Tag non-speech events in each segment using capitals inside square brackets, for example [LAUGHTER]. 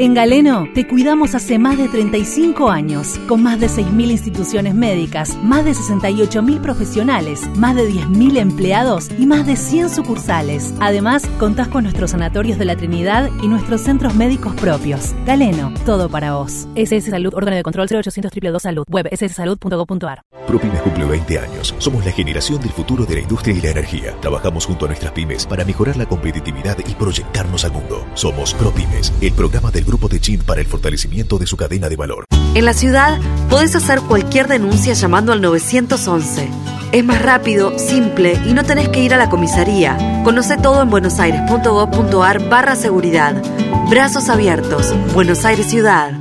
En Galeno te cuidamos hace más de 35 años, con más de 6.000 instituciones médicas, más de 68.000 profesionales, más de 10.000 empleados y más de 100 sucursales. Además, contás con nuestros sanatorios de la Trinidad y nuestros centros médicos propios. Galeno, todo para vos. SS Salud, órgano de control 0800 222 Salud, web sssalud.gov.ar. ProPymes cumple 20 años. Somos la generación del futuro de la industria y la energía. Trabajamos junto a nuestras pymes para mejorar la competitividad y proyectarnos al mundo. Somos ProPymes, el programa del Grupo de Chin para el fortalecimiento de su cadena de valor. En la ciudad podés hacer cualquier denuncia llamando al 911. Es más rápido, simple y no tenés que ir a la comisaría. Conoce todo en buenosaires.gov.ar barra seguridad. Brazos abiertos. Buenos Aires Ciudad.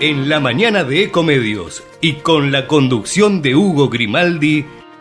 En la mañana de Ecomedios y con la conducción de Hugo Grimaldi,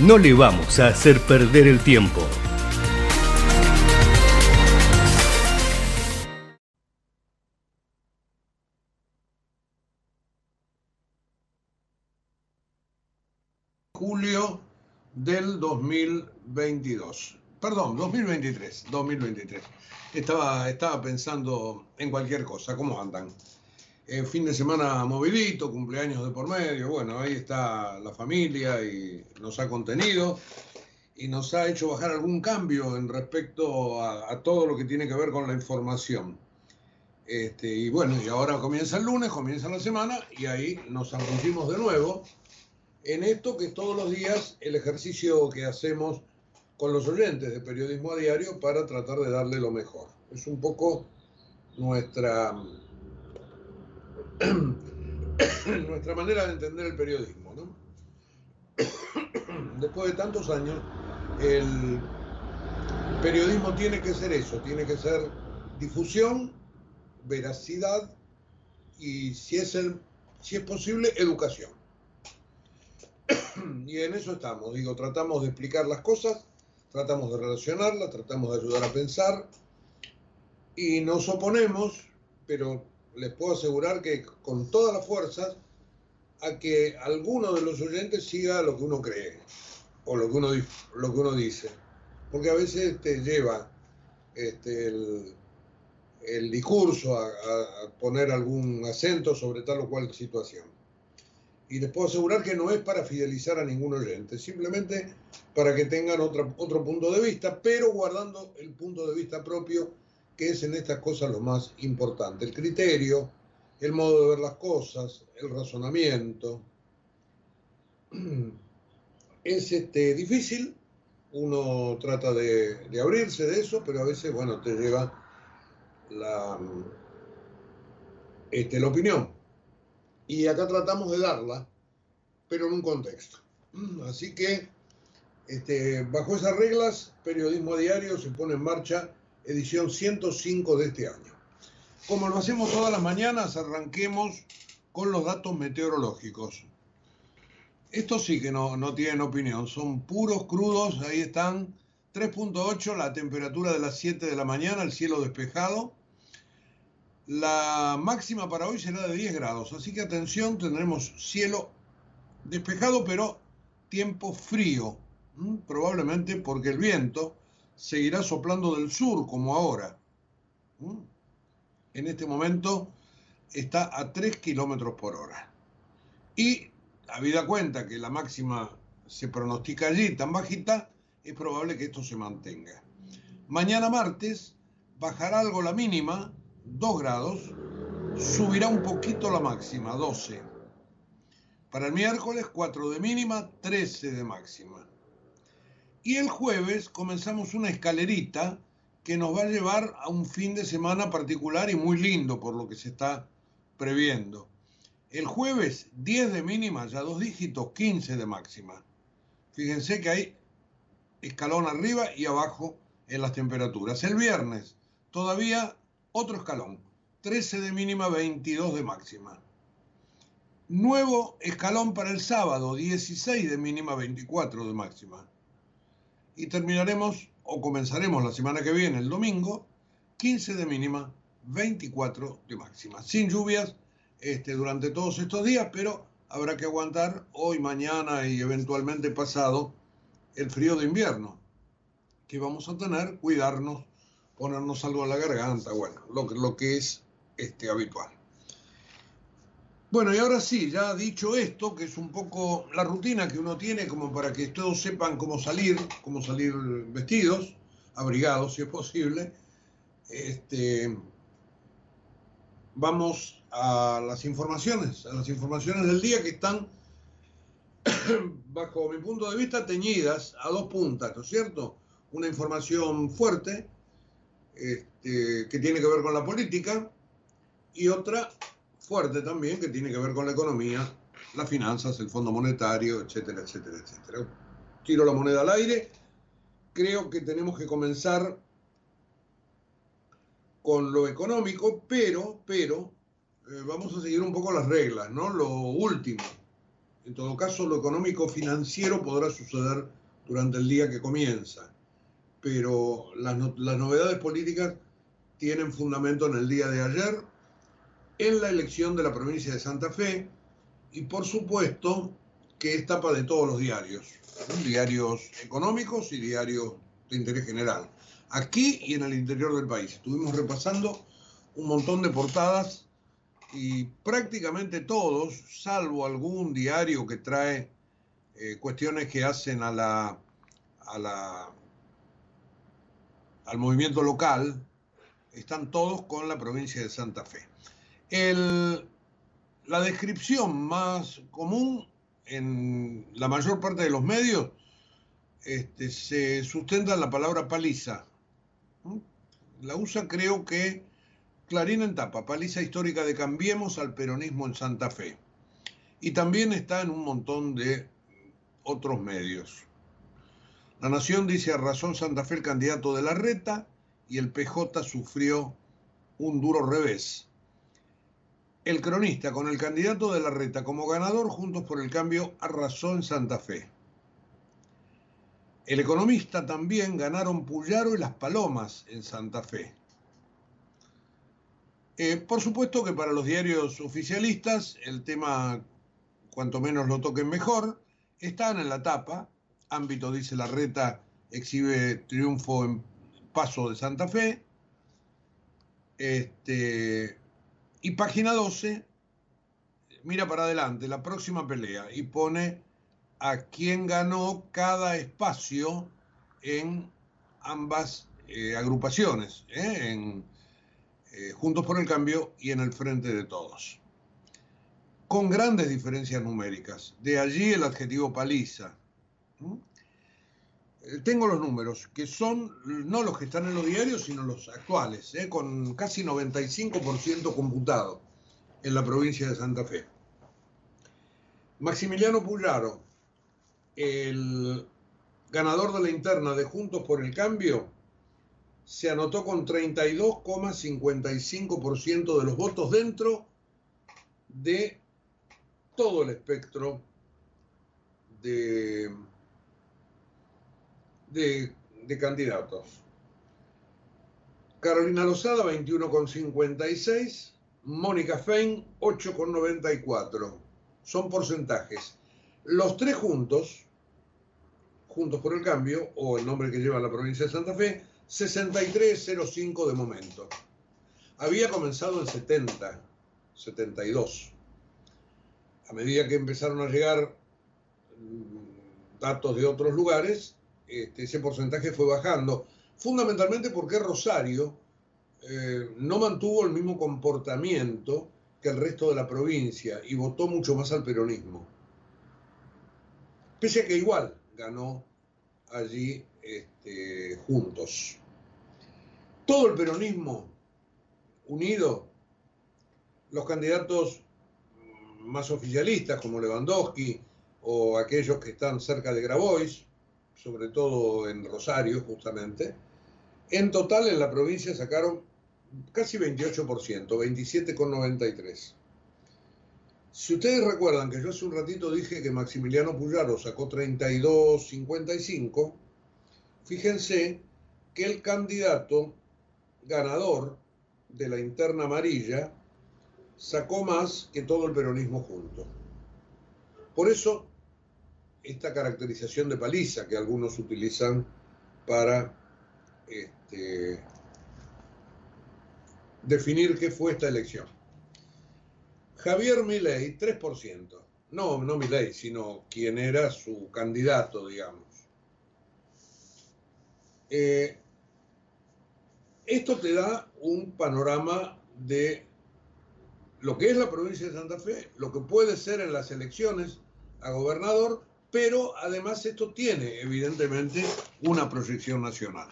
no le vamos a hacer perder el tiempo. Julio del 2022. Perdón, 2023, 2023. Estaba, estaba pensando en cualquier cosa, ¿cómo andan? Eh, fin de semana movidito, cumpleaños de por medio, bueno, ahí está la familia y nos ha contenido y nos ha hecho bajar algún cambio en respecto a, todo lo que tiene que ver con la información. Este, y bueno, y ahora comienza el lunes, comienza la semana y ahí nos arrompimos de nuevo en esto que es todos los días el ejercicio que hacemos con los oyentes de periodismo a diario para tratar de darle lo mejor. Es un poco nuestra [COUGHS] nuestra manera de entender el periodismo. ¿no? [COUGHS] Después de tantos años, el periodismo tiene que ser eso, tiene que ser difusión, veracidad y, si es, si es posible, educación. [COUGHS] Y en eso estamos, digo, tratamos de explicar las cosas, tratamos de relacionarlas, tratamos de ayudar a pensar y nos oponemos, pero les puedo asegurar que con todas las fuerzas a que alguno de los oyentes siga lo que uno cree o lo que uno, lo que uno dice. Porque a veces te lleva este, el, el, discurso a, a, poner algún acento sobre tal o cual situación. Y les puedo asegurar que no es para fidelizar a ningún oyente, simplemente para que tengan otra, otro punto de vista, pero guardando el punto de vista propio que es en estas cosas lo más importante, el criterio, el modo de ver las cosas, el razonamiento. [CLEARS THROAT] Es este, difícil, uno trata de, de, abrirse de eso, pero a veces, bueno, te lleva la, este, la opinión. Y acá tratamos de darla, pero en un contexto. [CLEARS THROAT] Así que, este, bajo esas reglas, Periodismo Diario se pone en marcha edición 105 de este año. Como lo hacemos todas las mañanas, arranquemos con los datos meteorológicos. Estos sí que no, no tienen opinión, son puros, crudos, ahí están. 3.8 la temperatura de las 7 de la mañana, el cielo despejado. La máxima para hoy será de 10 grados, así que atención, tendremos cielo despejado, pero tiempo frío probablemente porque el viento seguirá soplando del sur como ahora. En este momento está a 3 kilómetros por hora. Y, habida cuenta que la máxima se pronostica allí tan bajita, es probable que esto se mantenga. Mañana martes bajará algo la mínima, 2 grados, subirá un poquito la máxima, 12. Para el miércoles, 4 de mínima, 13 de máxima. Y el jueves comenzamos una escalerita que nos va a llevar a un fin de semana particular y muy lindo por lo que se está previendo. El jueves 10 de mínima, ya dos dígitos, 15 de máxima. Fíjense que hay escalón arriba y abajo en las temperaturas. El viernes todavía otro escalón, 13 de mínima, 22 de máxima. Nuevo escalón para el sábado, 16 de mínima, 24 de máxima y terminaremos o comenzaremos la semana que viene, el domingo, 15 de mínima, 24 de máxima. Sin lluvias este, durante todos estos días, pero habrá que aguantar hoy, mañana y eventualmente pasado el frío de invierno que vamos a tener, cuidarnos, ponernos algo en la garganta, bueno, lo, lo que es este, habitual. Bueno, y ahora sí, ya dicho esto, que es un poco la rutina que uno tiene como para que todos sepan cómo salir, cómo salir vestidos, abrigados si es posible, este, vamos a las informaciones, a las informaciones del día que están, [COUGHS] bajo mi punto de vista, teñidas a dos puntas, ¿no es cierto? Una información fuerte, este, que tiene que ver con la política, y otra fuerte también que tiene que ver con la economía, las finanzas, el Fondo Monetario, etcétera, etcétera, etcétera. Tiro la moneda al aire. Creo que tenemos que comenzar con lo económico, pero, pero, eh, vamos a seguir un poco las reglas, ¿no? Lo último. En todo caso, lo económico financiero podrá suceder durante el día que comienza, pero las, las novedades políticas tienen fundamento en el día de ayer en la elección de la provincia de Santa Fe y por supuesto que es tapa de todos los diarios, diarios económicos y diarios de interés general, aquí y en el interior del país. Estuvimos repasando un montón de portadas y prácticamente todos, salvo algún diario que trae eh, cuestiones que hacen a la, al movimiento local, están todos con la provincia de Santa Fe la descripción más común en la mayor parte de los medios este, se sustenta en la palabra paliza. La usa creo que Clarín en tapa, paliza histórica de Cambiemos al peronismo en Santa Fe. Y también está en un montón de otros medios. La Nación dice a razón Santa Fe el candidato de la reta y el PJ sufrió un duro revés. El cronista, con el candidato de la reta como ganador, Juntos por el Cambio arrasó en Santa Fe. El economista también ganaron Puyaro y Las Palomas en Santa Fe. Eh, por supuesto que para los diarios oficialistas el tema, cuanto menos lo toquen mejor, están en la tapa. Ámbito dice la reta exhibe triunfo en Paso de Santa Fe. Este, y página 12, mira para adelante, la próxima pelea, y pone a quién ganó cada espacio en ambas eh, agrupaciones, ¿eh? en eh, Juntos por el Cambio y en el Frente de Todos. Con grandes diferencias numéricas. De allí el adjetivo paliza. Tengo los números, que son no los que están en los diarios, sino los actuales, ¿eh? con casi 95% computado en la provincia de Santa Fe. Maximiliano Puyaro, el ganador de la interna de Juntos por el Cambio, se anotó con 32,55% de los votos dentro de todo el espectro de de, candidatos. Carolina Lozada, 21,56. Mónica Fein, 8,94. Son porcentajes. Los tres juntos, Juntos por el Cambio, o el nombre que lleva la provincia de Santa Fe, 6305 de momento. Había comenzado en 70, 72. A medida que empezaron a llegar mm, datos de otros lugares, este, ese porcentaje fue bajando, fundamentalmente porque Rosario eh, no mantuvo el mismo comportamiento que el resto de la provincia y votó mucho más al peronismo. Pese a que igual ganó allí este, juntos. Todo el peronismo unido, los candidatos más oficialistas como Lewandowski o aquellos que están cerca de Grabois, sobre todo en Rosario justamente, en total en la provincia sacaron casi 28%, 27,93%. Si ustedes recuerdan que yo hace un ratito dije que Maximiliano Puyaro sacó 32,55, fíjense que el candidato ganador de la interna amarilla sacó más que todo el peronismo junto. Por eso, esta caracterización de paliza que algunos utilizan para este, definir qué fue esta elección. Javier Milei, 3%. No, no Milei, sino quien era su candidato, digamos. Eh, esto te da un panorama de lo que es la provincia de Santa Fe, lo que puede ser en las elecciones a gobernador, pero además esto tiene evidentemente una proyección nacional.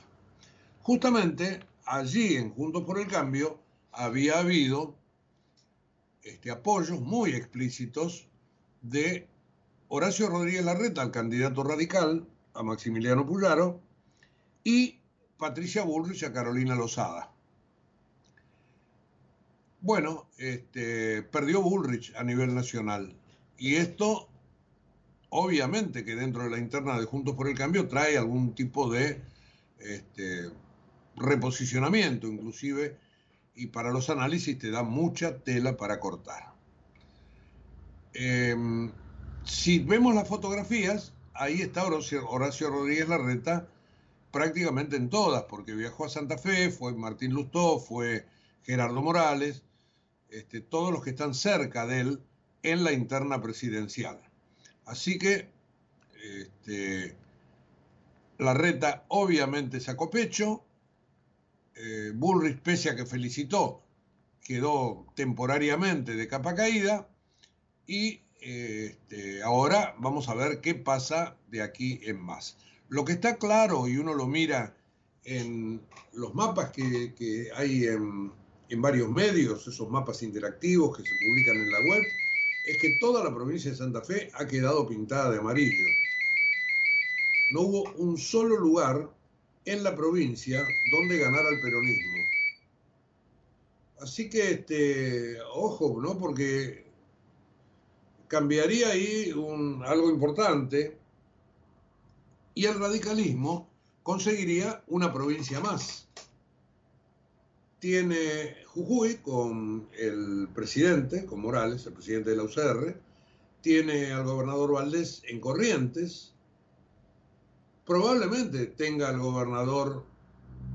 Justamente allí en Juntos por el Cambio había habido este, apoyos muy explícitos de Horacio Rodríguez Larreta, el candidato radical, a Maximiliano Puyaro, y Patricia Bullrich a Carolina Lozada. Bueno, este, perdió Bullrich a nivel nacional. Y esto, obviamente, que dentro de la interna de Juntos por el Cambio trae algún tipo de este, reposicionamiento, inclusive y para los análisis te da mucha tela para cortar. Em, si vemos las fotografías, ahí está Horacio, Rodríguez Larreta prácticamente en todas, porque viajó a Santa Fe, fue Martín Lustó, fue Gerardo Morales, este, todos los que están cerca de él en la interna presidencial. Así que este, Larreta obviamente sacó pecho, eh, Bullrich, pese que felicitó, quedó temporariamente de capa caída y eh, este, ahora vamos a ver qué pasa de aquí en más. Lo que está claro, y uno lo mira en los mapas que, hay en, varios medios, esos mapas interactivos que se publican en la web, es que toda la provincia de Santa Fe ha quedado pintada de amarillo. No hubo un solo lugar en la provincia donde ganara el peronismo. Así que, este, ojo, ¿no? Porque cambiaría ahí un, algo importante y el radicalismo conseguiría una provincia más. Tiene Jujuy con el presidente, con Morales, el presidente de la UCR, tiene al gobernador Valdés en Corrientes, probablemente tenga al gobernador,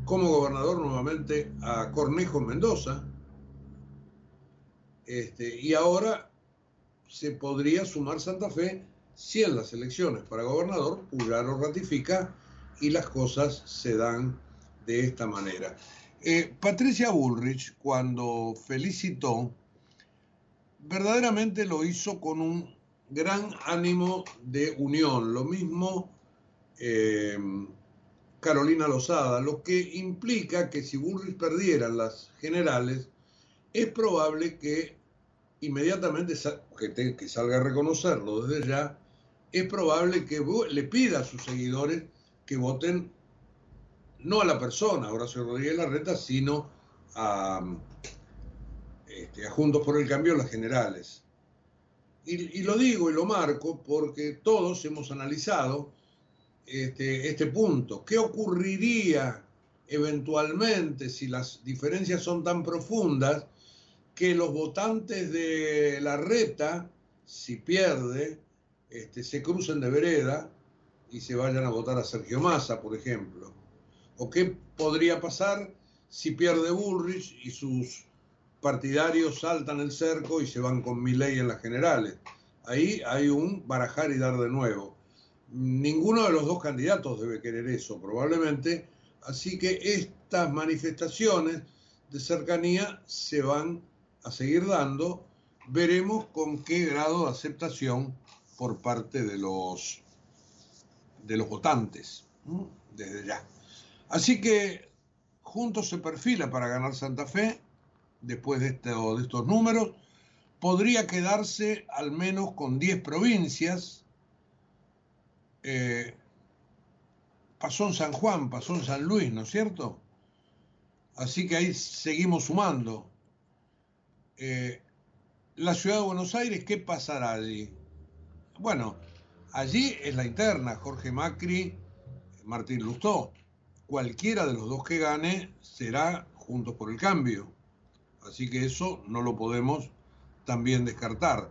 como gobernador nuevamente, a Cornejo Mendoza. Este, y ahora se podría sumar Santa Fe si en las elecciones para gobernador Puyaro ratifica y las cosas se dan de esta manera. Eh, Patricia Bullrich, cuando felicitó, verdaderamente lo hizo con un gran ánimo de unión, lo mismo eh, Carolina Lozada, lo que implica que si Bullrich perdiera las generales, es probable que inmediatamente, que, que salga a reconocerlo desde ya, es probable que le pida a sus seguidores que voten no a la persona, Horacio Rodríguez Larreta, sino a, este, a Juntos por el Cambio, las generales. Y, y, lo digo y lo marco porque todos hemos analizado este, este punto. ¿Qué ocurriría eventualmente si las diferencias son tan profundas que los votantes de la reta, si pierde, este, se crucen de vereda y se vayan a votar a Sergio Massa, por ejemplo. ¿O qué podría pasar si pierde Bullrich y sus partidarios saltan el cerco y se van con Milei en las generales? Ahí hay un barajar y dar de nuevo. Ninguno de los dos candidatos debe querer eso, probablemente. Así que estas manifestaciones de cercanía se van a seguir dando. Veremos con qué grado de aceptación por parte de los, de los votantes, desde ya. Así que juntos se perfila para ganar Santa Fe, después de, este, de estos números, podría quedarse al menos con 10 provincias. Eh, pasó en San Juan, pasó en San Luis, ¿no es cierto? Así que ahí seguimos sumando. Eh, la ciudad de Buenos Aires, ¿qué pasará allí? Bueno, allí es la interna, Jorge Macri, Martín Lustó. Cualquiera de los dos que gane será Juntos por el Cambio. Así que eso no lo podemos también descartar.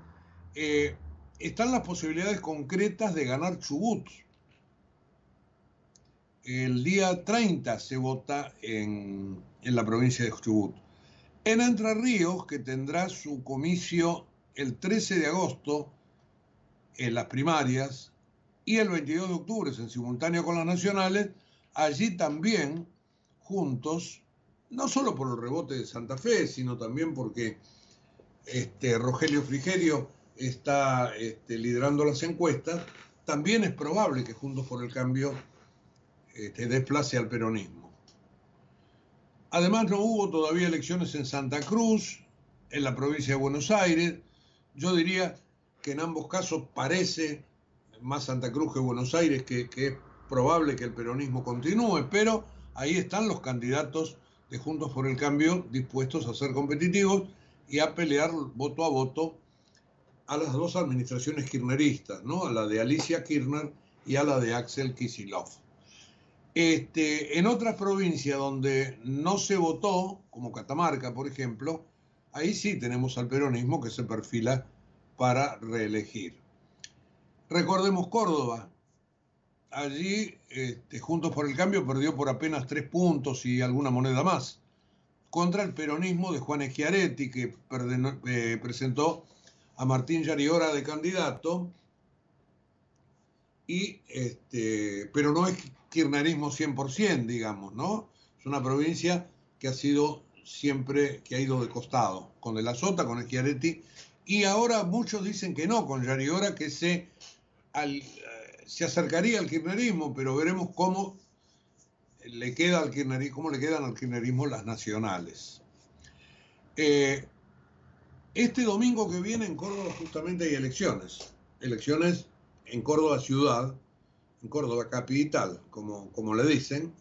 Eh, están las posibilidades concretas de ganar Chubut. El día 30 se vota en, en la provincia de Chubut. En Entre Ríos, que tendrá su comicio el 13 de agosto en las primarias y el 22 de octubre en simultáneo con las nacionales, allí también juntos, no solo por el rebote de Santa Fe, sino también porque este, Rogelio Frigerio está este, liderando las encuestas, también es probable que Juntos por el Cambio este, desplace al peronismo. Además, no hubo todavía elecciones en Santa Cruz, en la provincia de Buenos Aires. Yo diría que en ambos casos parece, más Santa Cruz que Buenos Aires, que, probable que el peronismo continúe, pero ahí están los candidatos de Juntos por el Cambio dispuestos a ser competitivos y a pelear voto a voto a las dos administraciones kirchneristas, ¿no? a la de Alicia Kirchner y a la de Axel Kisilov. Este, en otras provincias donde no se votó, como Catamarca, por ejemplo, ahí sí tenemos al peronismo que se perfila para reelegir. Recordemos Córdoba. Allí, este, Juntos por el Cambio perdió por apenas tres puntos y alguna moneda más contra el peronismo de Juan Schiaretti, que eh, presentó a Martín Yariora de candidato, y, este, pero no es kirchnerismo 100%, digamos, ¿no? Es una provincia que ha sido siempre, que ha ido de costado, con el Azota, con Schiaretti, y ahora muchos dicen que no, con Yariora, que se, eh, se acercaría al kirchnerismo, pero veremos cómo le queda al kirchnerismo, le quedan al kirchnerismo las nacionales. Eh, este domingo que viene en Córdoba justamente hay elecciones, elecciones en Córdoba ciudad, en Córdoba capital, como, como le dicen,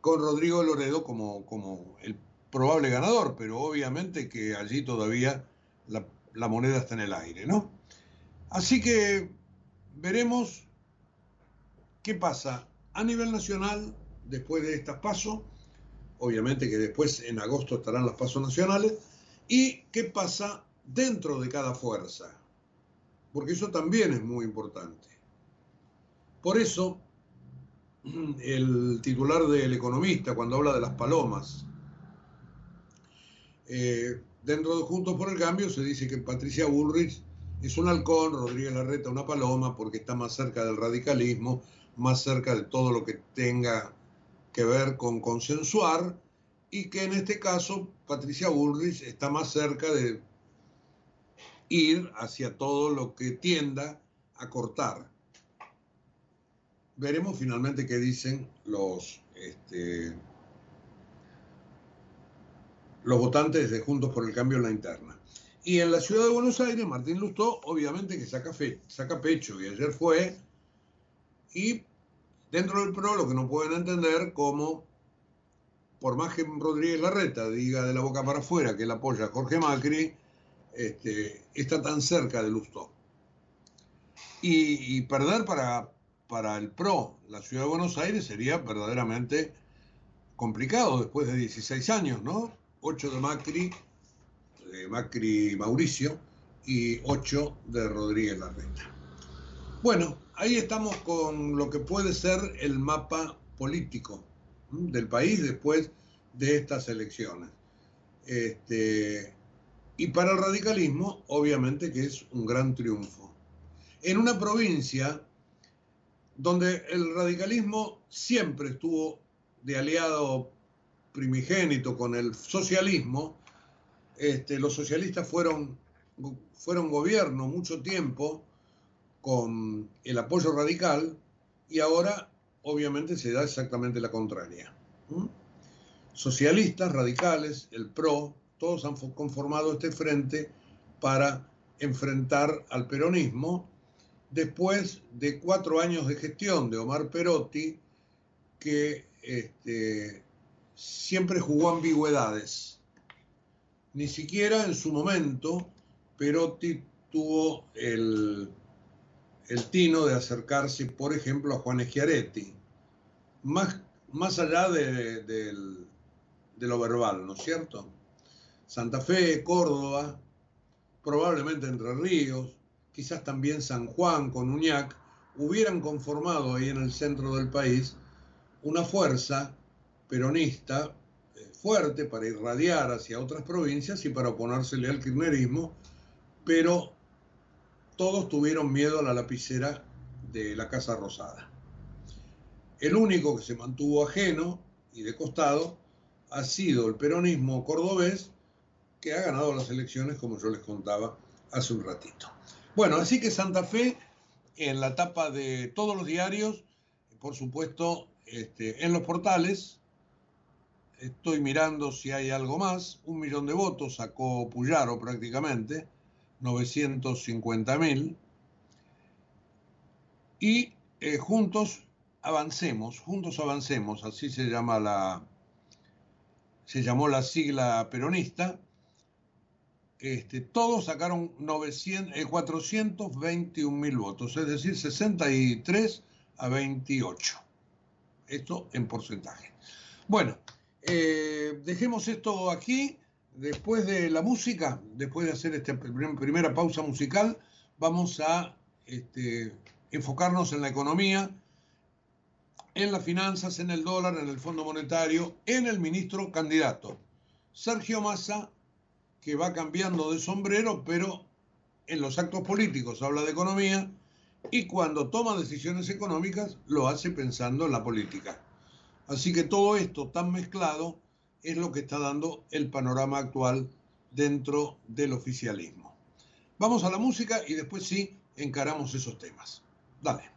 con Rodrigo Loredo como, como el probable ganador, pero obviamente que allí todavía la, la moneda está en el aire, ¿no? Así que veremos qué pasa a nivel nacional después de estas pasos, obviamente que después en agosto estarán las pasos nacionales, y qué pasa dentro de cada fuerza, porque eso también es muy importante. Por eso, [CLEARS THROAT] el titular del Economista, cuando habla de las palomas, eh, dentro de Juntos por el Cambio se dice que Patricia Bullrich es un halcón, Rodríguez Larreta una paloma, porque está más cerca del radicalismo, más cerca de todo lo que tenga que ver con consensuar y que en este caso Patricia Bullrich está más cerca de ir hacia todo lo que tienda a cortar. Veremos finalmente qué dicen los, este, los votantes de Juntos por el Cambio en la interna. Y en la ciudad de Buenos Aires, Martín Lustó, obviamente que saca, fe, saca pecho, y ayer fue, y Dentro del PRO lo que no pueden entender como, por más que Rodríguez Larreta diga de la boca para afuera que él apoya a Jorge Macri, este, está tan cerca de Lustó. Y, perder para, para el PRO la ciudad de Buenos Aires sería verdaderamente complicado después de 16 años, ¿no? 8 de Macri, de Macri Mauricio y 8 de Rodríguez Larreta. Bueno, ahí estamos con lo que puede ser el mapa político del país después de estas elecciones. Este, y para el radicalismo, obviamente que es un gran triunfo. En una provincia donde el radicalismo siempre estuvo de aliado primigénito con el socialismo, este, los socialistas fueron, fueron gobierno mucho tiempo con el apoyo radical y ahora obviamente se da exactamente la contraria. Socialistas, radicales, el PRO, todos han conformado este frente para enfrentar al peronismo después de cuatro años de gestión de Omar Perotti, que este, siempre jugó ambigüedades. Ni siquiera en su momento Perotti tuvo el, el tino de acercarse, por ejemplo, a Juan Schiaretti, más, más allá de lo verbal, ¿no es cierto? Santa Fe, Córdoba, probablemente Entre Ríos, quizás también San Juan con Uñac, hubieran conformado ahí en el centro del país una fuerza peronista eh, fuerte para irradiar hacia otras provincias y para oponérsele al kirchnerismo, pero todos tuvieron miedo a la lapicera de la Casa Rosada. El único que se mantuvo ajeno y de costado ha sido el peronismo cordobés, que ha ganado las elecciones, como yo les contaba hace un ratito. Bueno, así que Santa Fe, en la tapa de todos los diarios, por supuesto, este, en los portales, estoy mirando si hay algo más, un millón de votos sacó Puyaro prácticamente, 950 mil, y eh, juntos avancemos, juntos avancemos, así se llama la, se llamó la sigla peronista, este, todos sacaron 900, 421 mil votos, es decir, 63 a 28. Esto en porcentaje. Bueno, eh, dejemos esto aquí. Después de la música, después de hacer esta primera pausa musical, vamos a este, enfocarnos en la economía, en las finanzas, en el dólar, en el Fondo Monetario, en el ministro candidato. Sergio Massa que va cambiando de sombrero, pero en los actos políticos habla de economía y cuando toma decisiones económicas lo hace pensando en la política. Así que todo esto tan mezclado es lo que está dando el panorama actual dentro del oficialismo. Vamos a la música y después sí encaramos esos temas. Dale.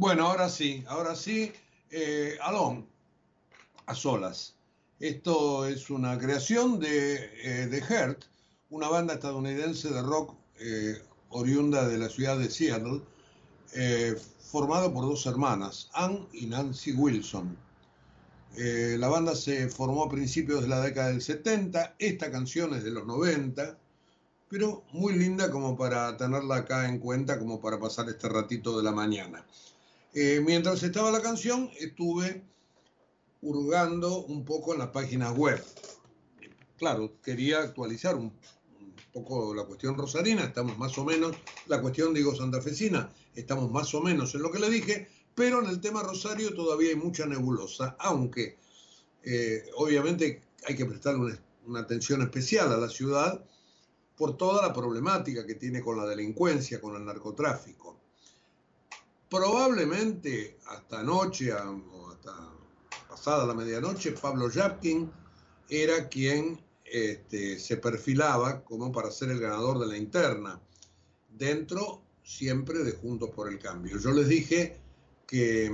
Bueno, ahora sí, ahora sí, eh, a solas. Esto es una creación de, eh, de una banda estadounidense de rock eh, oriunda de la ciudad de Seattle, eh, formada por dos hermanas, Ann y Nancy Wilson. Eh, la banda se formó a principios de la década del 70, esta canción es de los 90, pero muy linda como para tenerla acá en cuenta, como para pasar este ratito de la mañana. Eh, mientras estaba la canción, estuve hurgando un poco en las páginas web. Claro, quería actualizar un, poco la cuestión rosarina, estamos más o menos, la cuestión digo santafesina, estamos más o menos en lo que le dije, pero en el tema Rosario todavía hay mucha nebulosa, aunque eh, obviamente hay que prestarle una, una atención especial a la ciudad por toda la problemática que tiene con la delincuencia, con el narcotráfico. Probablemente hasta anoche o hasta pasada la medianoche, Pablo Yapkin era quien este, se perfilaba como para ser el ganador de la interna, dentro siempre de Juntos por el Cambio. Yo les dije que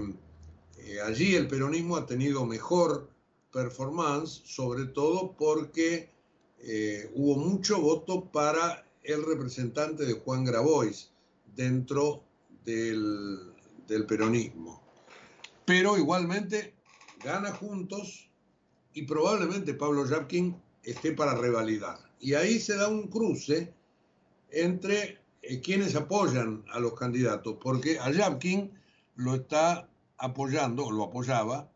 eh, allí el peronismo ha tenido mejor performance, sobre todo porque eh, hubo mucho voto para el representante de Juan Grabois dentro del, peronismo. Pero igualmente gana juntos y probablemente Pablo Yapkin esté para revalidar. Y ahí se da un cruce entre eh, quienes apoyan a los candidatos, porque a Yapkin lo está apoyando, o lo apoyaba,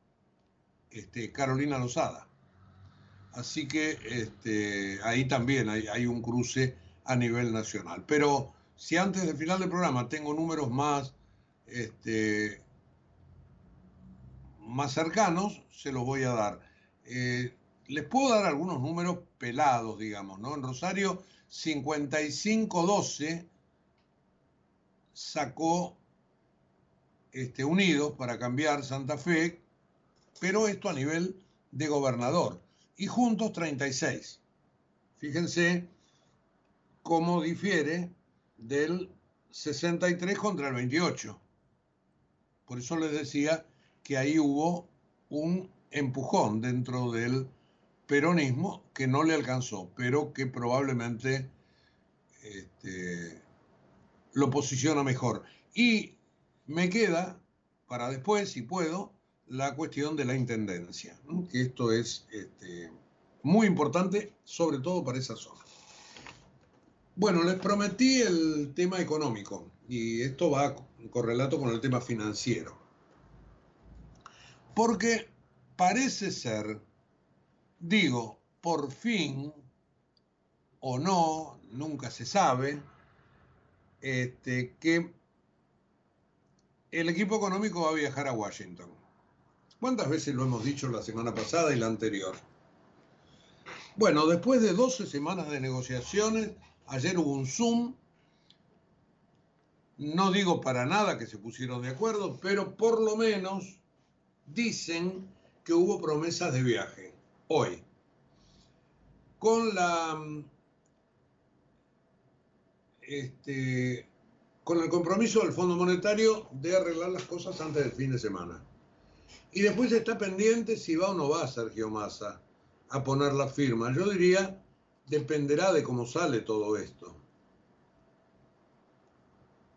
este, Carolina Lozada. Así que este, ahí también hay, hay, un cruce a nivel nacional. Pero si antes del final del programa tengo números más, este, más cercanos, se los voy a dar. Eh, les puedo dar algunos números pelados, digamos, ¿no? En Rosario, 55-12 sacó este, Unidos para cambiar Santa Fe, pero esto a nivel de gobernador. Y juntos 36. Fíjense cómo difiere del 63 contra el 28. Por eso les decía que ahí hubo un empujón dentro del peronismo que no le alcanzó, pero que probablemente este, lo posiciona mejor. Y me queda para después, si puedo, la cuestión de la intendencia, que esto es este, muy importante, sobre todo para esa zona. Bueno, les prometí el tema económico y esto va correlato con el tema financiero. Porque parece ser, digo, por fin, o no, nunca se sabe, este, que el equipo económico va a viajar a Washington. ¿Cuántas veces lo hemos dicho la semana pasada y la anterior? Bueno, después de 12 semanas de negociaciones, ayer hubo un Zoom. No digo para nada que se pusieron de acuerdo, pero por lo menos dicen que hubo promesas de viaje hoy. Con la este, con el compromiso del Fondo Monetario de arreglar las cosas antes del fin de semana. Y después está pendiente si va o no va Sergio Massa a poner la firma. Yo diría, dependerá de cómo sale todo esto.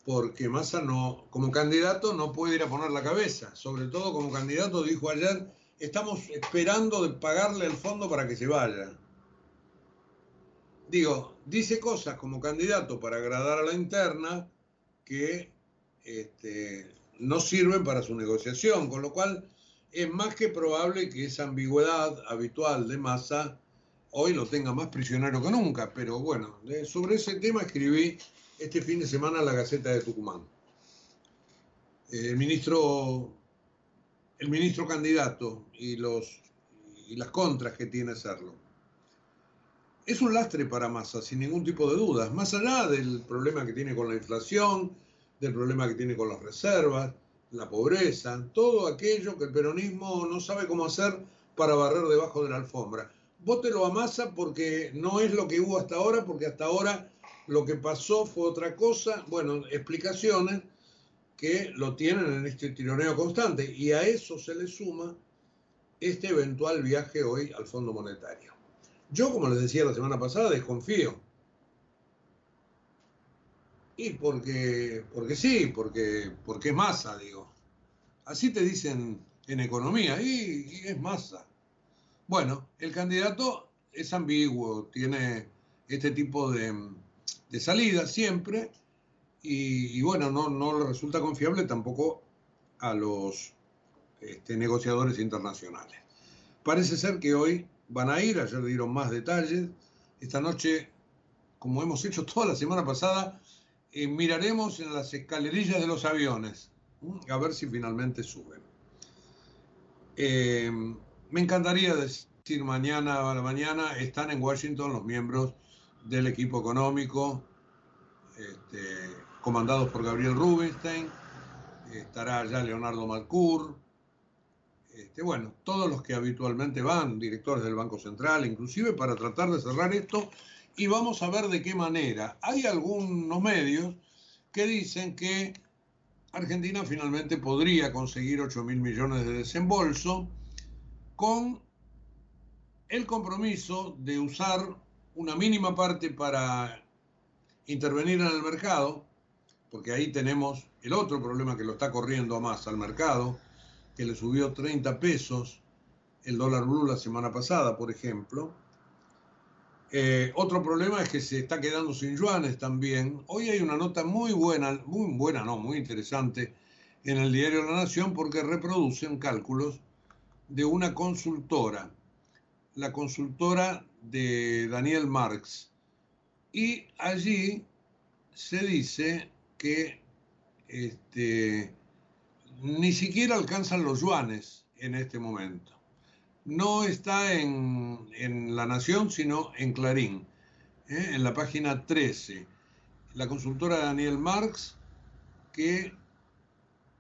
Porque Massa no, como candidato no puede ir a poner la cabeza. Sobre todo como candidato dijo ayer, estamos esperando de pagarle el fondo para que se vaya digo, dice cosas como candidato para agradar a la interna que este, no sirven para su negociación, con lo cual es más que probable que esa ambigüedad habitual de masa hoy lo tenga más prisionero que nunca. Pero bueno, sobre ese tema escribí este fin de semana la Gaceta de Tucumán. El ministro, el ministro candidato y, los, y las contras que tiene serlo es un lastre para Massa, sin ningún tipo de dudas, más allá del problema que tiene con la inflación, del problema que tiene con las reservas, la pobreza, todo aquello que el peronismo no sabe cómo hacer para barrer debajo de la alfombra. Vótelo a Massa porque no es lo que hubo hasta ahora, porque hasta ahora lo que pasó fue otra cosa, bueno, explicaciones, que lo tienen en este tironeo constante y a eso se le suma este eventual viaje hoy al Fondo Monetario. Yo, como les decía la semana pasada, desconfío. Y porque, porque sí, porque, porque es masa, digo. Así te dicen en economía, y, es masa. Bueno, el candidato es ambiguo, tiene este tipo de, de salida siempre, y, bueno, no, no le resulta confiable tampoco a los este, negociadores internacionales. Parece ser que hoy van a ir, ayer dieron más detalles, esta noche, como hemos hecho toda la semana pasada, eh, miraremos en las escalerillas de los aviones, a ver si finalmente suben. Eh, me encantaría decir mañana a la mañana, están en Washington los miembros del equipo económico, este, comandados por Gabriel Rubinstein, estará allá Leonardo Malcour, este, bueno, todos los que habitualmente van, directores del Banco Central, inclusive para tratar de cerrar esto, y vamos a ver de qué manera. Hay algunos medios que dicen que Argentina finalmente podría conseguir 8 mil millones de desembolso con el compromiso de usar una mínima parte para intervenir en el mercado porque ahí tenemos el otro problema que lo está corriendo más al mercado, que le subió 30 pesos el dólar blue la semana pasada, por ejemplo. Eh, otro problema es que se está quedando sin yuanes también. Hoy hay una nota muy buena, muy buena, no, muy interesante en el diario La Nación porque reproducen cálculos de una consultora, la consultora de Daniel Marx. Y allí se dice que este, ni siquiera alcanzan los yuanes en este momento. No está en, La Nación, sino en Clarín, ¿eh? en la página 13. La consultora Daniel Marx, que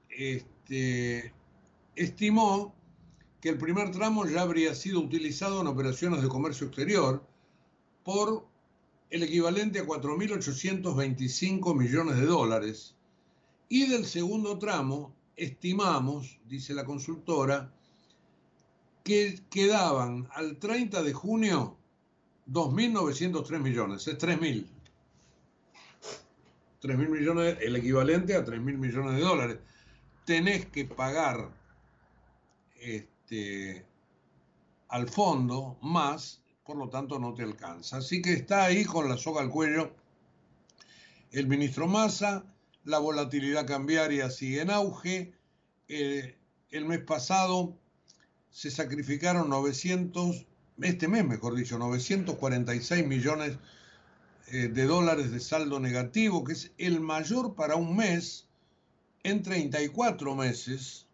este, estimó que el primer tramo ya habría sido utilizado en operaciones de comercio exterior por el equivalente a 4.825 millones de dólares. Y del segundo tramo, estimamos, dice la consultora, que quedaban al 30 de junio 2.903 millones, es 3.000. 3.000 millones, el equivalente a 3.000 millones de dólares. Tenés que pagar este, al fondo más por lo tanto no te alcanza. Así que está ahí con la soga al cuello el ministro Massa, la volatilidad cambiaria sigue en auge. Eh, el mes pasado se sacrificaron 900, este mes mejor dicho, 946 millones eh, de dólares de saldo negativo, que es el mayor para un mes en 34 meses.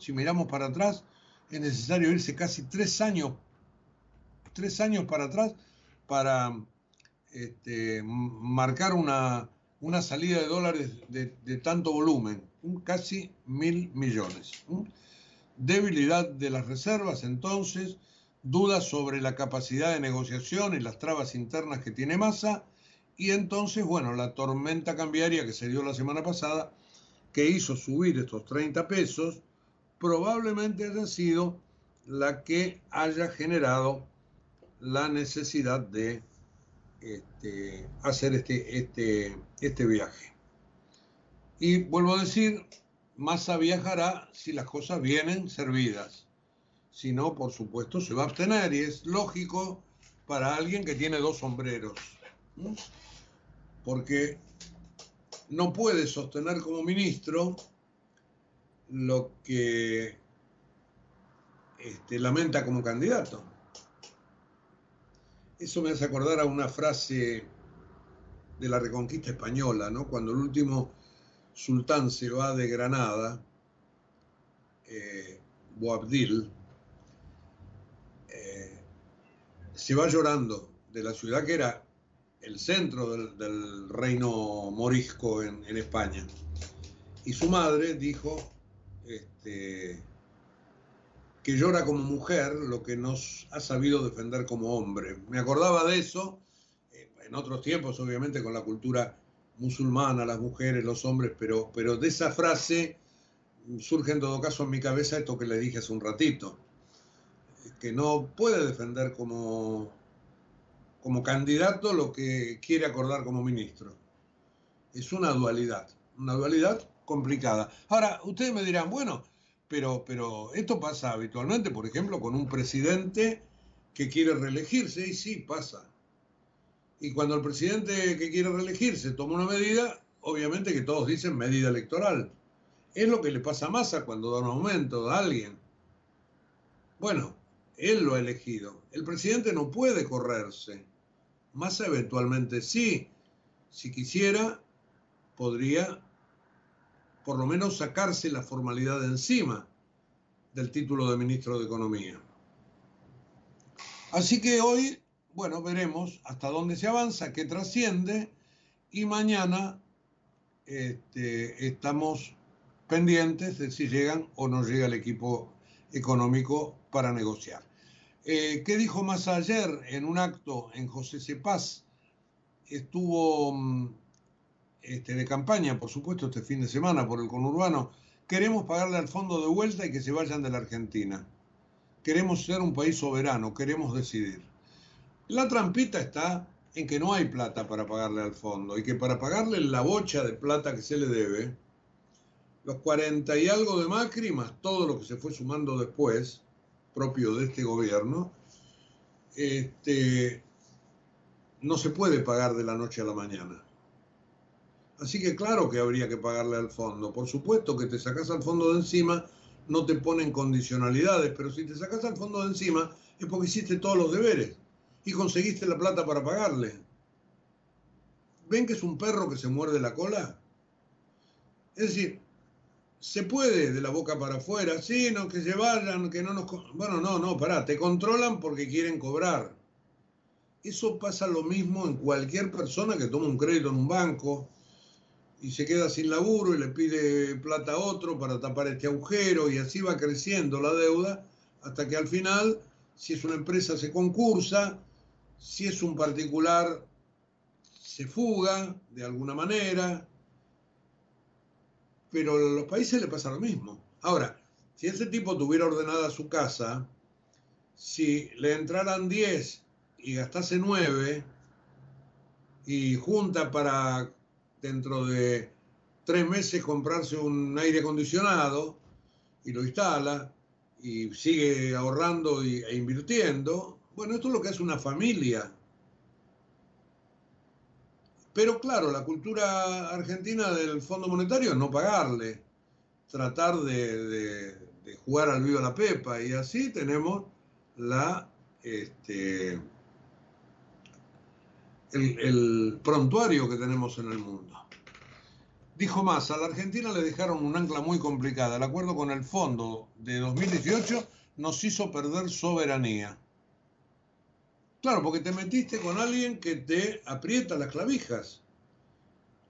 Si miramos para atrás, es necesario irse casi tres años tres años para atrás para este, marcar una, una, salida de dólares de, tanto volumen, casi mil millones. Debilidad de las reservas, entonces, dudas sobre la capacidad de negociación y las trabas internas que tiene Massa, y entonces, bueno, la tormenta cambiaria que se dio la semana pasada, que hizo subir estos 30 pesos, probablemente haya sido la que haya generado la necesidad de este, hacer este, este, este viaje. Y vuelvo a decir, Massa viajará si las cosas vienen servidas. Si no, por supuesto, se va a abstener y es lógico para alguien que tiene dos sombreros. Porque no puede sostener como ministro lo que este, lamenta como candidato. Eso me hace acordar a una frase de la Reconquista Española, ¿no? Cuando el último sultán se va de Granada, eh, Boabdil, eh, se va llorando de la ciudad que era el centro del, reino morisco en, en, España. Y su madre dijo, este, que llora como mujer lo que nos ha sabido defender como hombre. Me acordaba de eso, eh, en otros tiempos obviamente con la cultura musulmana, las mujeres, los hombres, pero, pero de esa frase surge en todo caso en mi cabeza esto que le dije hace un ratito, que no puede defender como, como candidato lo que quiere acordar como ministro. Es una dualidad, una dualidad complicada. Ahora, ustedes me dirán, bueno, pero, pero esto pasa habitualmente, por ejemplo, con un presidente que quiere reelegirse, y sí, pasa. Y cuando el presidente que quiere reelegirse toma una medida, obviamente que todos dicen medida electoral. Es lo que le pasa a Massa cuando da un aumento a alguien. Bueno, él lo ha elegido. El presidente no puede correrse. Massa eventualmente sí. Si quisiera, podría por lo menos sacarse la formalidad de encima del título de ministro de Economía. Así que hoy, bueno, veremos hasta dónde se avanza, qué trasciende y mañana este, estamos pendientes de si llegan o no llega el equipo económico para negociar. Eh, ¿Qué dijo más ayer en un acto en José Cepaz? Estuvo mm, este, de campaña, por supuesto, este fin de semana por el conurbano. Queremos pagarle al fondo de vuelta y que se vayan de la Argentina. Queremos ser un país soberano, queremos decidir. La trampita está en que no hay plata para pagarle al fondo y que para pagarle la bocha de plata que se le debe, los 40 y algo de Macri, todo lo que se fue sumando después, propio de este gobierno, este, no se puede pagar de la noche a la mañana. Así que claro que habría que pagarle al fondo. Por supuesto que te sacas al fondo de encima, no te ponen condicionalidades, pero si te sacas al fondo de encima es porque hiciste todos los deberes y conseguiste la plata para pagarle. ¿Ven que es un perro que se muerde la cola? Es decir, se puede de la boca para afuera, sí, no, que se vayan, que no nos... Bueno, no, no, pará, te controlan porque quieren cobrar. Eso pasa lo mismo en cualquier persona que toma un crédito en un banco y se queda sin laburo y le pide plata a otro para tapar este agujero y así va creciendo la deuda hasta que al final, si es una empresa, se concursa, si es un particular, se fuga de alguna manera, pero a los países le pasa lo mismo. Ahora, si ese tipo tuviera ordenada su casa, si le entraran 10 y gastase 9 y junta para dentro de tres meses comprarse un aire acondicionado y lo instala y sigue ahorrando e invirtiendo, bueno, esto es lo que hace una familia. Pero claro, la cultura argentina del Fondo Monetario es no pagarle, tratar de, jugar al vivo a la pepa y así tenemos la, este, el prontuario que tenemos en el mundo. Dijo más, a la Argentina le dejaron un ancla muy complicada. El acuerdo con el fondo de 2018 nos hizo perder soberanía. Claro, porque te metiste con alguien que te aprieta las clavijas.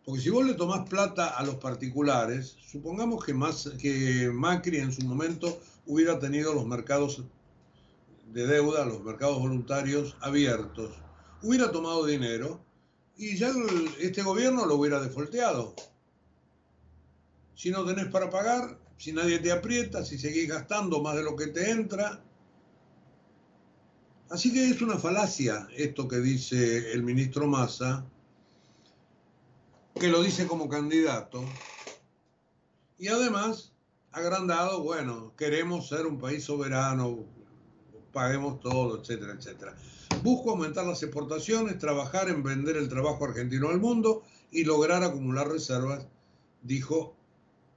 Porque si vos le tomás plata a los particulares, supongamos que, más, que Macri en su momento hubiera tenido los mercados de deuda, los mercados voluntarios abiertos, hubiera tomado dinero y ya este gobierno lo hubiera defolteado. Si no tenés para pagar, si nadie te aprieta, si seguís gastando más de lo que te entra, Así que es una falacia esto que dice el ministro Massa, que lo dice como candidato, y además agrandado, bueno, queremos ser un país soberano, paguemos todo, etcétera, etcétera. Busco aumentar las exportaciones, trabajar en vender el trabajo argentino al mundo y lograr acumular reservas, dijo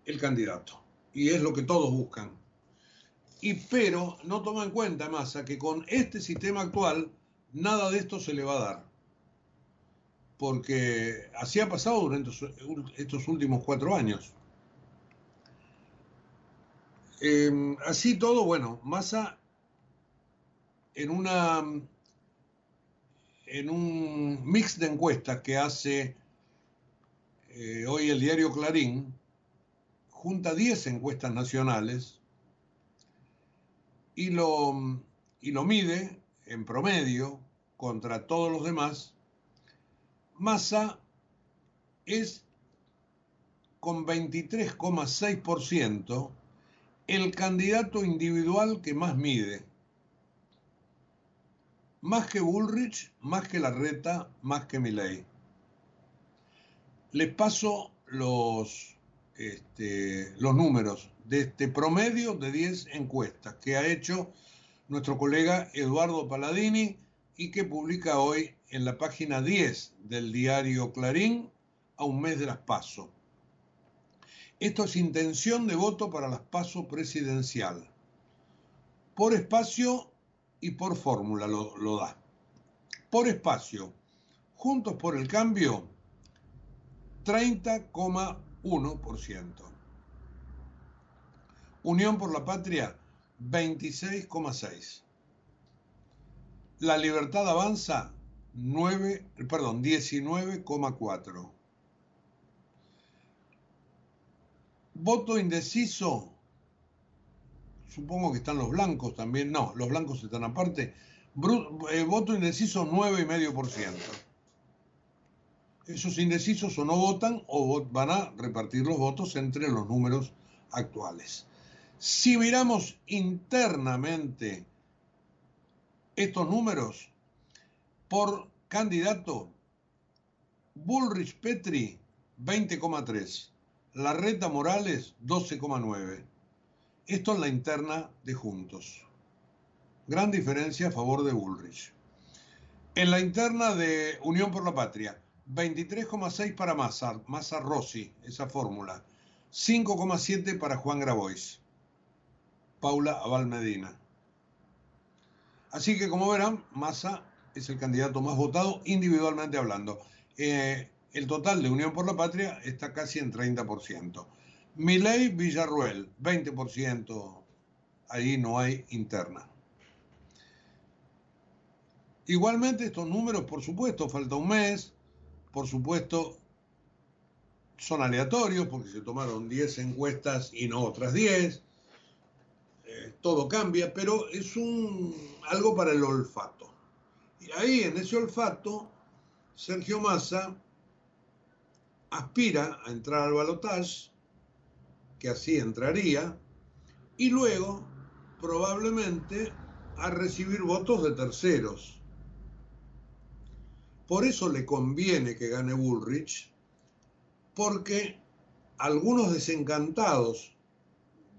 el candidato. Y es lo que todos buscan y pero no toma en cuenta Massa que con este sistema actual nada de esto se le va a dar. Porque así ha pasado durante estos últimos cuatro años. Em, así todo, bueno, Massa en una en un mix de encuestas que hace eh, hoy el diario Clarín, junta 10 encuestas nacionales y lo, mide en promedio contra todos los demás, Massa es con 23,6% el candidato individual que más mide. Más que Bullrich, más que Larreta, más que Milley. Les paso los, este, los números de este promedio de 10 encuestas que ha hecho nuestro colega Eduardo Paladini y que publica hoy en la página 10 del diario Clarín a un mes de las PASO. Esto es intención de voto para las PASO presidencial. Por espacio y por fórmula lo, lo da. Por espacio, Juntos por el Cambio, 30,1%. Unión por la Patria, 26,6%. La Libertad Avanza, 9, perdón, 19,4%. Voto indeciso, supongo que están los blancos también, no, los blancos están aparte. Eh, voto indeciso 9,5%. Esos indecisos o no votan o van a repartir los votos entre los números actuales. Si miramos internamente estos números por candidato, Bullrich Petri 20,3. Larreta Morales 12,9. Esto es la interna de Juntos. Gran diferencia a favor de Bullrich. En la interna de Unión por la Patria, 23,6 para Massa, Massa Rossi, esa fórmula. 5,7 para Juan Grabois. Paula Abal Medina. Así que como verán, Massa es el candidato más votado individualmente hablando. Eh, el total de Unión por la Patria está casi en 30%. Miley Villarruel, 20%. Ahí no hay interna. Igualmente estos números, por supuesto, falta un mes, por supuesto, son aleatorios porque se tomaron 10 encuestas y no otras 10. Eh, todo cambia, pero es un, algo para el olfato. Y ahí en ese olfato, Sergio Massa aspira a entrar al balotaje, que así entraría, y luego probablemente a recibir votos de terceros. Por eso le conviene que gane Bullrich, porque algunos desencantados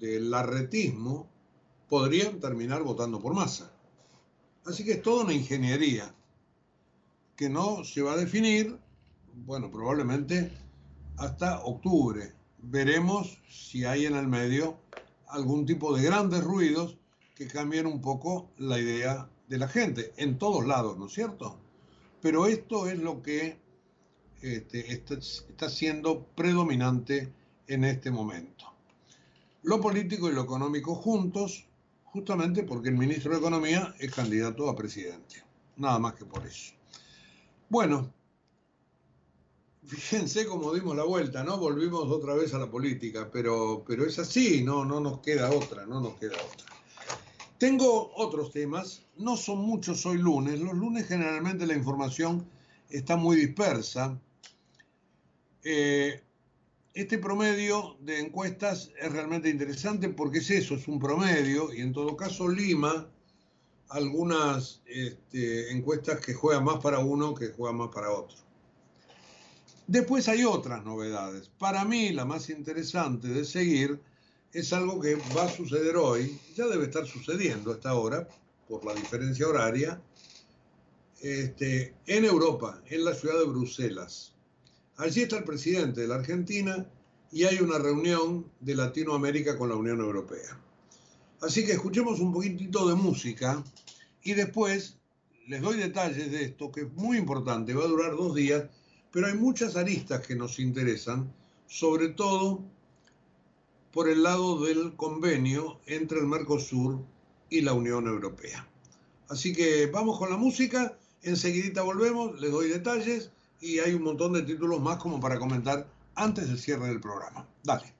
del arretismo podrían terminar votando por masa. Así que es toda una ingeniería que no se va a definir, bueno, probablemente hasta octubre. Veremos si hay en el medio algún tipo de grandes ruidos que cambien un poco la idea de la gente, en todos lados, ¿no es cierto? Pero esto es lo que este, está, está siendo predominante en este momento. Lo político y lo económico juntos, justamente porque el ministro de Economía es candidato a presidente. Nada más que por eso. Bueno, fíjense cómo dimos la vuelta, ¿no? Volvimos otra vez a la política, pero, pero es así, no, no nos queda otra, no nos queda otra. Tengo otros temas, no son muchos hoy lunes, los lunes generalmente la información está muy dispersa. Eh, este promedio de encuestas es realmente interesante porque es eso, es un promedio, y en todo caso Lima algunas este, encuestas que juegan más para uno que juegan más para otro. Después hay otras novedades. Para mí la más interesante de seguir es algo que va a suceder hoy, ya debe estar sucediendo hasta ahora, por la diferencia horaria, este, en Europa, en la ciudad de Bruselas. Allí está el presidente de la Argentina y hay una reunión de Latinoamérica con la Unión Europea. Así que escuchemos un poquitito de música y después les doy detalles de esto, que es muy importante, va a durar dos días pero hay muchas aristas que nos interesan, sobre todo por el lado del convenio entre el Mercosur y la Unión Europea. Así que vamos con la música, enseguidita volvemos, les doy detalles y hay un montón de títulos más como para comentar antes del cierre del programa. Dale.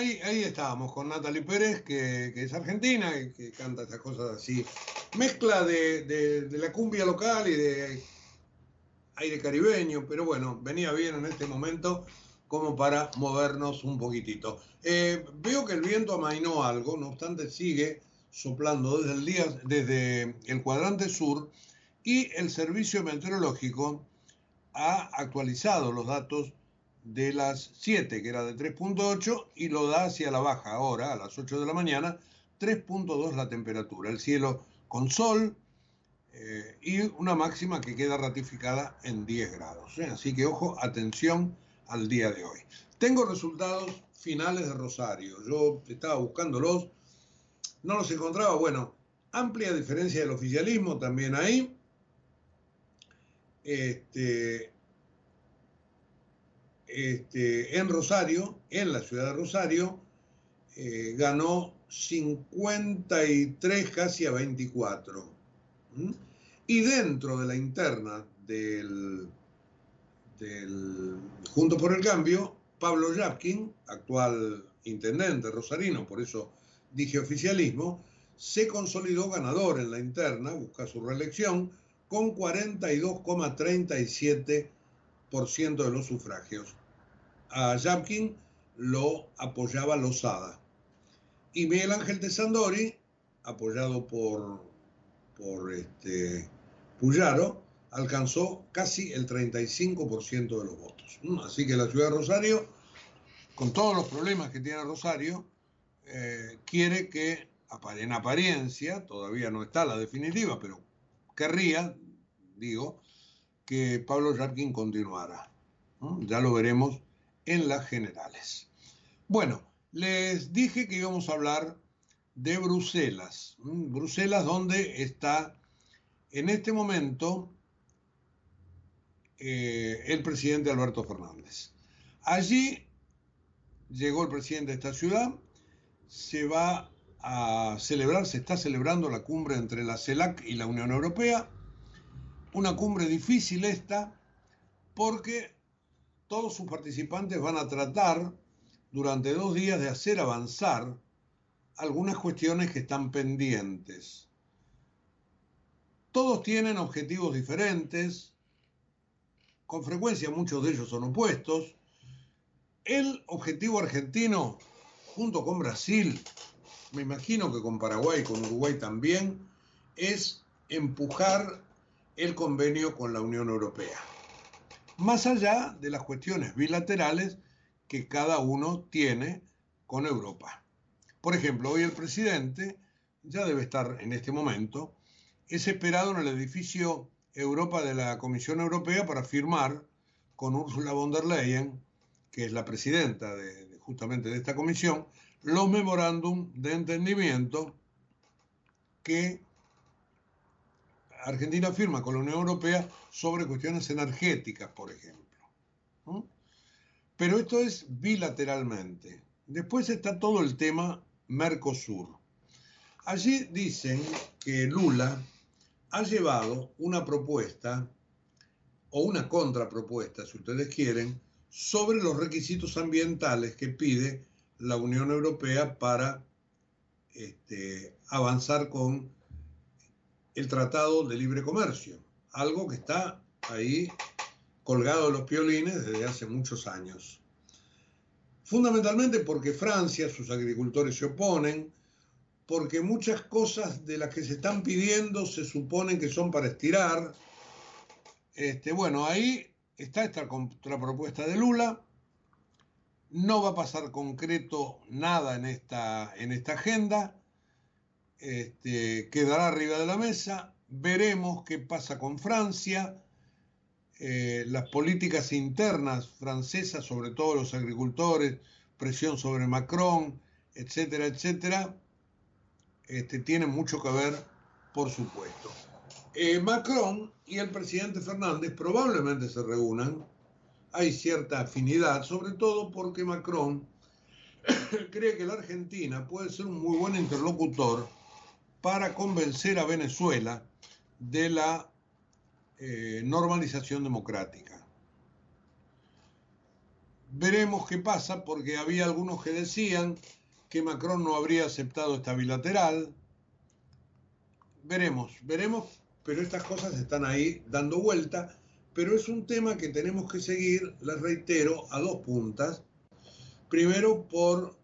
Ahí, estábamos con Natalie Pérez, que, es argentina y que canta estas cosas así. Mezcla de, la cumbia local y de aire caribeño, pero bueno, venía bien en este momento como para movernos un poquitito. Eh, veo que el viento amainó algo, no obstante sigue soplando desde el día, desde el cuadrante sur y el servicio meteorológico ha actualizado los datos de las 7, que era de 3.8, y lo da hacia la baja ahora, a las 8 de la mañana, 3.2 la temperatura. El cielo con sol eh, y una máxima que queda ratificada en 10 grados. ¿eh? Así que ojo, atención al día de hoy. Tengo resultados finales de Rosario. Yo estaba buscándolos, no los encontraba. Bueno, amplia diferencia del oficialismo también ahí. Este, este, en Rosario, en la ciudad de Rosario, eh, ganó 53 casi a 24. Y dentro de la interna del, del Junto por el Cambio, Pablo Yapkin, actual intendente rosarino, por eso dije oficialismo, se consolidó ganador en la interna, busca su reelección, con 42,37% de los sufragios a Yapkin lo apoyaba Lozada. Y Miguel Ángel de Sandori, apoyado por, por este, Puyaro, alcanzó casi el 35% de los votos. Mm, así que la ciudad de Rosario, con todos los problemas que tiene Rosario, eh, quiere que, en apariencia, todavía no está la definitiva, pero querría, digo, que Pablo Yapkin continuara. Ya lo veremos en las generales. Bueno, les dije que íbamos a hablar de Bruselas. Bruselas donde está en este momento eh, el presidente Alberto Fernández. Allí llegó el presidente de esta ciudad, se va a celebrar, se está celebrando la cumbre entre la CELAC y la Unión Europea, una cumbre difícil esta, porque todos sus participantes van a tratar durante dos días de hacer avanzar algunas cuestiones que están pendientes. Todos tienen objetivos diferentes, con frecuencia muchos de ellos son opuestos. El objetivo argentino, junto con Brasil, me imagino que con Paraguay y con Uruguay también, es empujar el convenio con la Unión Europea. Más allá de las cuestiones bilaterales que cada uno tiene con Europa. Por ejemplo, hoy el presidente ya debe estar en este momento, es esperado en el edificio Europa de la Comisión Europea para firmar con Ursula von der Leyen, que es la presidenta de, justamente de esta comisión, los memorándum de entendimiento que Argentina firma con la Unión Europea sobre cuestiones energéticas, por ejemplo. Pero esto es bilateralmente. Después está todo el tema Mercosur. Allí dicen que Lula ha llevado una propuesta o una contrapropuesta, si ustedes quieren, sobre los requisitos ambientales que pide la Unión Europea para este, avanzar con el Tratado de Libre Comercio, algo que está ahí colgado de los piolines desde hace muchos años. Fundamentalmente porque Francia, sus agricultores se oponen, porque muchas cosas de las que se están pidiendo se suponen que son para estirar. Este, bueno, ahí está esta contrapropuesta de Lula. No va a pasar concreto nada en esta, en esta agenda. Este, quedará arriba de la mesa. Veremos qué pasa con Francia. Eh, las políticas internas francesas, sobre todo los agricultores, presión sobre Macron, etcétera, etcétera, este, tienen mucho que ver, por supuesto. Eh, Macron y el presidente Fernández probablemente se reúnan. Hay cierta afinidad, sobre todo porque Macron [COUGHS] cree que la Argentina puede ser un muy buen interlocutor para convencer a Venezuela de la eh, normalización democrática. Veremos qué pasa porque había algunos que decían que Macron no habría aceptado esta bilateral. Veremos, veremos, pero estas cosas están ahí dando vuelta, pero es un tema que tenemos que seguir, les reitero, a dos puntas. Primero por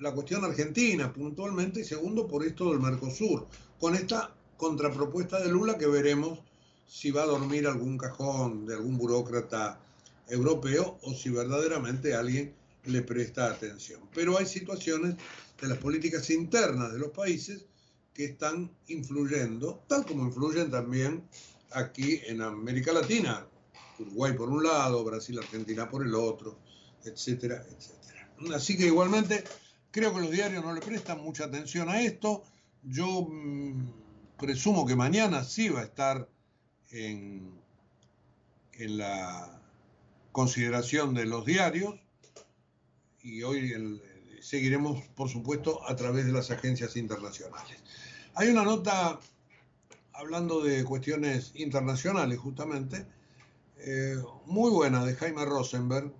la cuestión argentina puntualmente y segundo por esto del Mercosur, con esta contrapropuesta de Lula que veremos si va a dormir algún cajón de algún burócrata europeo o si verdaderamente alguien le presta atención. Pero hay situaciones de las políticas internas de los países que están influyendo, tal como influyen también aquí en América Latina, Uruguay por un lado, Brasil, Argentina por el otro, etcétera, etcétera. Así que igualmente Creo que los diarios no le prestan mucha atención a esto. Yo mm, presumo que mañana sí va a estar en, la consideración de los diarios y hoy seguiremos, por supuesto, a través de las agencias internacionales. Hay una nota hablando de cuestiones internacionales, justamente, eh, muy buena de Jaime Rosenberg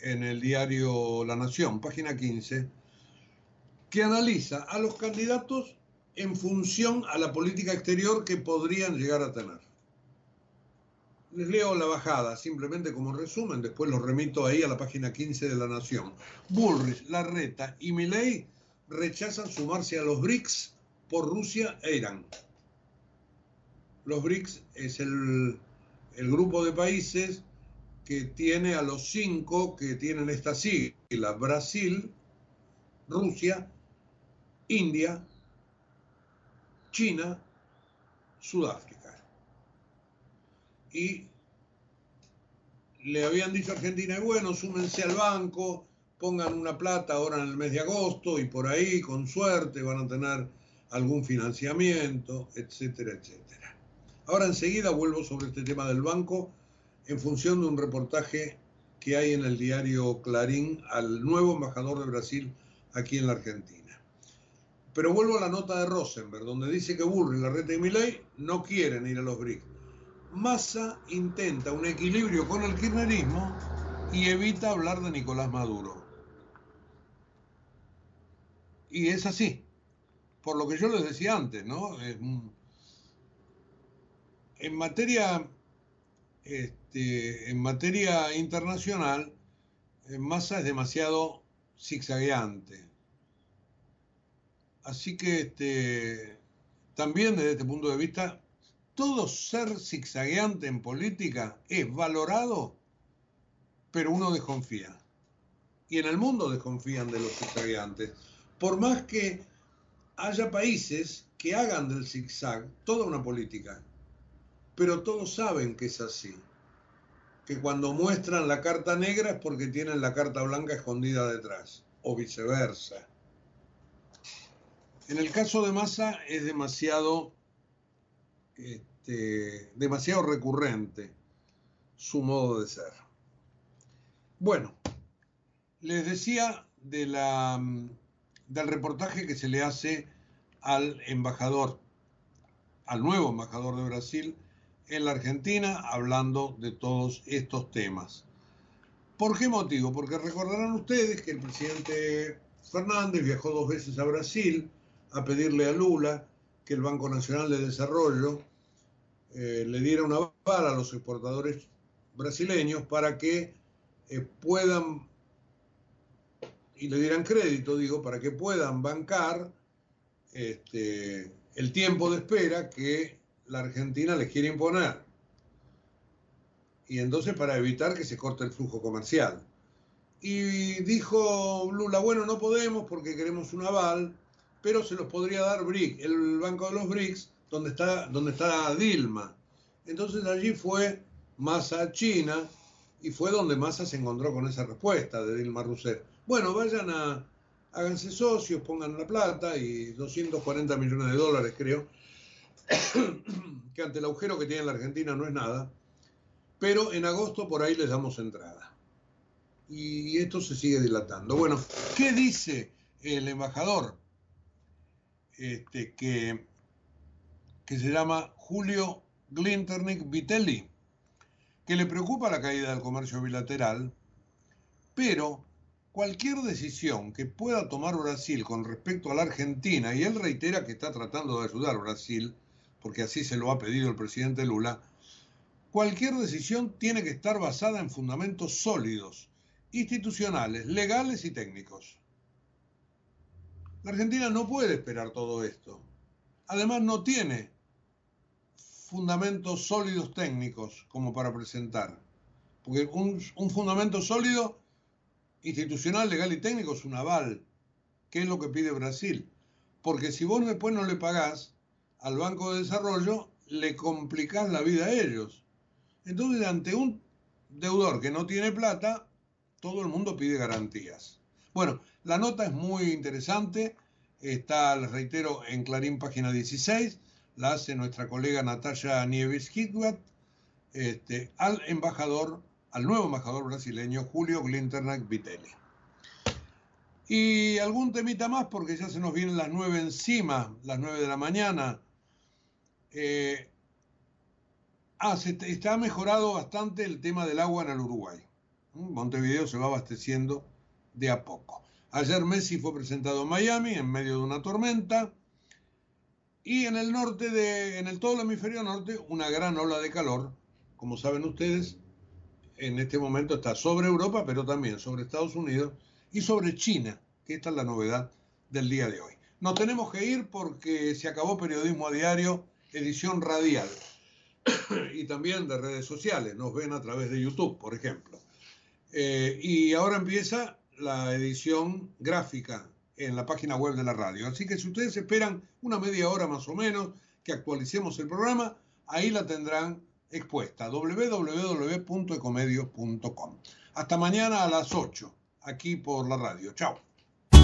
en el diario La Nación, página 15 que analiza a los candidatos en función a la política exterior que podrían llegar a tener. Les leo la bajada, simplemente como resumen, después los remito ahí a la página 15 de La Nación. Bullrich, Larreta y Milei rechazan sumarse a los BRICS por Rusia e Irán. Los BRICS es el, el grupo de países que tiene a los cinco que tienen esta sigla, Brasil, Rusia, India, China, Sudáfrica. Y le habían dicho a Argentina, bueno, súmense al banco, pongan una plata ahora en el mes de agosto y por ahí, con suerte, van a tener algún financiamiento, etcétera, etcétera. Ahora enseguida vuelvo sobre este tema del banco en función de un reportaje que hay en el diario Clarín al nuevo embajador de Brasil aquí en la Argentina. Pero vuelvo a la nota de Rosenberg, donde dice que Bullrich, Larreta y Milei no quieren ir a los BRICS. Massa intenta un equilibrio con el kirchnerismo y evita hablar de Nicolás Maduro. Y es así, por lo que yo les decía antes, ¿no? En materia este, este, en materia internacional, eh, Massa es demasiado zigzagueante. Así que este, también desde este punto de vista, todo ser zigzagueante en política es valorado, pero uno desconfía. Y en el mundo desconfían de los zigzagueantes. Por más que haya países que hagan del zigzag toda una política, pero todos saben que es así que cuando muestran la carta negra es porque tienen la carta blanca escondida detrás, o viceversa. En el caso de Massa es demasiado, este, demasiado recurrente su modo de ser. Bueno, les decía del reportaje que se le hace al embajador, al nuevo embajador de Brasil, en la Argentina hablando de todos estos temas. ¿Por qué motivo? Porque recordarán ustedes que el presidente Fernández viajó dos veces a Brasil a pedirle a Lula que el Banco Nacional de Desarrollo eh, le diera una bala a los exportadores brasileños para que eh, puedan, y le dieran crédito, digo, para que puedan bancar este, el tiempo de espera que la Argentina les quiere imponer. Y entonces para evitar que se corte el flujo comercial. Y dijo Lula, bueno, no podemos porque queremos un aval, pero se los podría dar BRIC, el Banco de los BRICS, donde está, donde está Dilma. Entonces allí fue Massa China y fue donde Massa se encontró con esa respuesta de Dilma Rousseff. Bueno, vayan a, háganse socios, pongan la plata y 240 millones de dólares creo, [COUGHS] que ante el agujero que tiene la Argentina no es nada, pero en agosto por ahí les damos entrada. Y esto se sigue dilatando. Bueno, ¿qué dice el embajador? Este, que, se llama Julio Glinternick Vitelli, que le preocupa la caída del comercio bilateral, pero cualquier decisión que pueda tomar Brasil con respecto a la Argentina, y él reitera que está tratando de ayudar a Brasil, porque así se lo ha pedido el presidente Lula, cualquier decisión tiene que estar basada en fundamentos sólidos, institucionales, legales y técnicos. La Argentina no puede esperar todo esto. Además, no tiene fundamentos sólidos técnicos como para presentar. Porque un, fundamento sólido, institucional, legal y técnico es un aval, que es lo que pide Brasil. Porque si vos después no le pagás, al Banco de Desarrollo, le complicás la vida a ellos. Entonces, ante un deudor que no tiene plata, todo el mundo pide garantías. Bueno, la nota es muy interesante, está, les reitero, en Clarín página 16, la hace nuestra colega Natalia Nieves Hitwat, este, al embajador, al nuevo embajador brasileño Julio Glinternack Vitelli. Y algún temita más, porque ya se nos vienen las nueve encima, las nueve de la mañana. Eh, ah, se, está mejorado bastante el tema del agua en el Uruguay. ¿Mm? Montevideo se va abasteciendo de a poco. Ayer Messi fue presentado en Miami en medio de una tormenta. Y en el norte de, en el todo el hemisferio norte, una gran ola de calor. Como saben ustedes, en este momento está sobre Europa, pero también sobre Estados Unidos y sobre China, que esta es la novedad del día de hoy. Nos tenemos que ir porque se acabó periodismo a diario edición radial y también de redes sociales. Nos ven a través de YouTube, por ejemplo. Eh, y ahora empieza la edición gráfica en la página web de la radio. Así que si ustedes esperan una media hora más o menos que actualicemos el programa, ahí la tendrán expuesta www.ecomedios.com. Hasta mañana a las 8, aquí por la radio. Chao.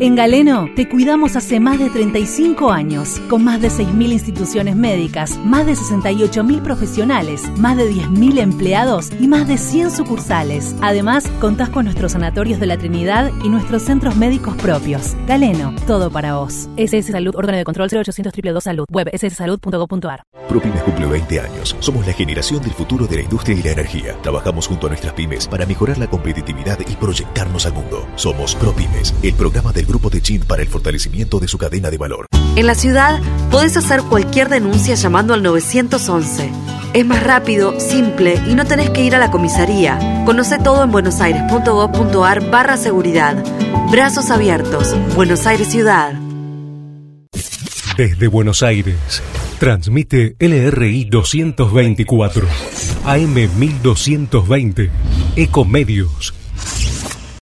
En Galeno te cuidamos hace más de 35 años, con más de 6.000 instituciones médicas, más de 68.000 profesionales, más de 10.000 empleados y más de 100 sucursales. Además, contás con nuestros sanatorios de la Trinidad y nuestros centros médicos propios. Galeno, todo para vos. SS Salud, órgano de control 0800 222 Salud, web sssalud.gov.ar. ProPymes cumple 20 años. Somos la generación del futuro de la industria y la energía. Trabajamos junto a nuestras pymes para mejorar la competitividad y proyectarnos al mundo. Somos ProPymes, el programa del Grupo de Chint para el fortalecimiento de su cadena de valor. En la ciudad podés hacer cualquier denuncia llamando al 911. Es más rápido, simple y no tenés que ir a la comisaría. Conoce todo en buenosaires.gov.ar barra seguridad. Brazos abiertos. Buenos Aires Ciudad. Desde Buenos Aires, transmite LRI 224, AM 1220, Ecomedios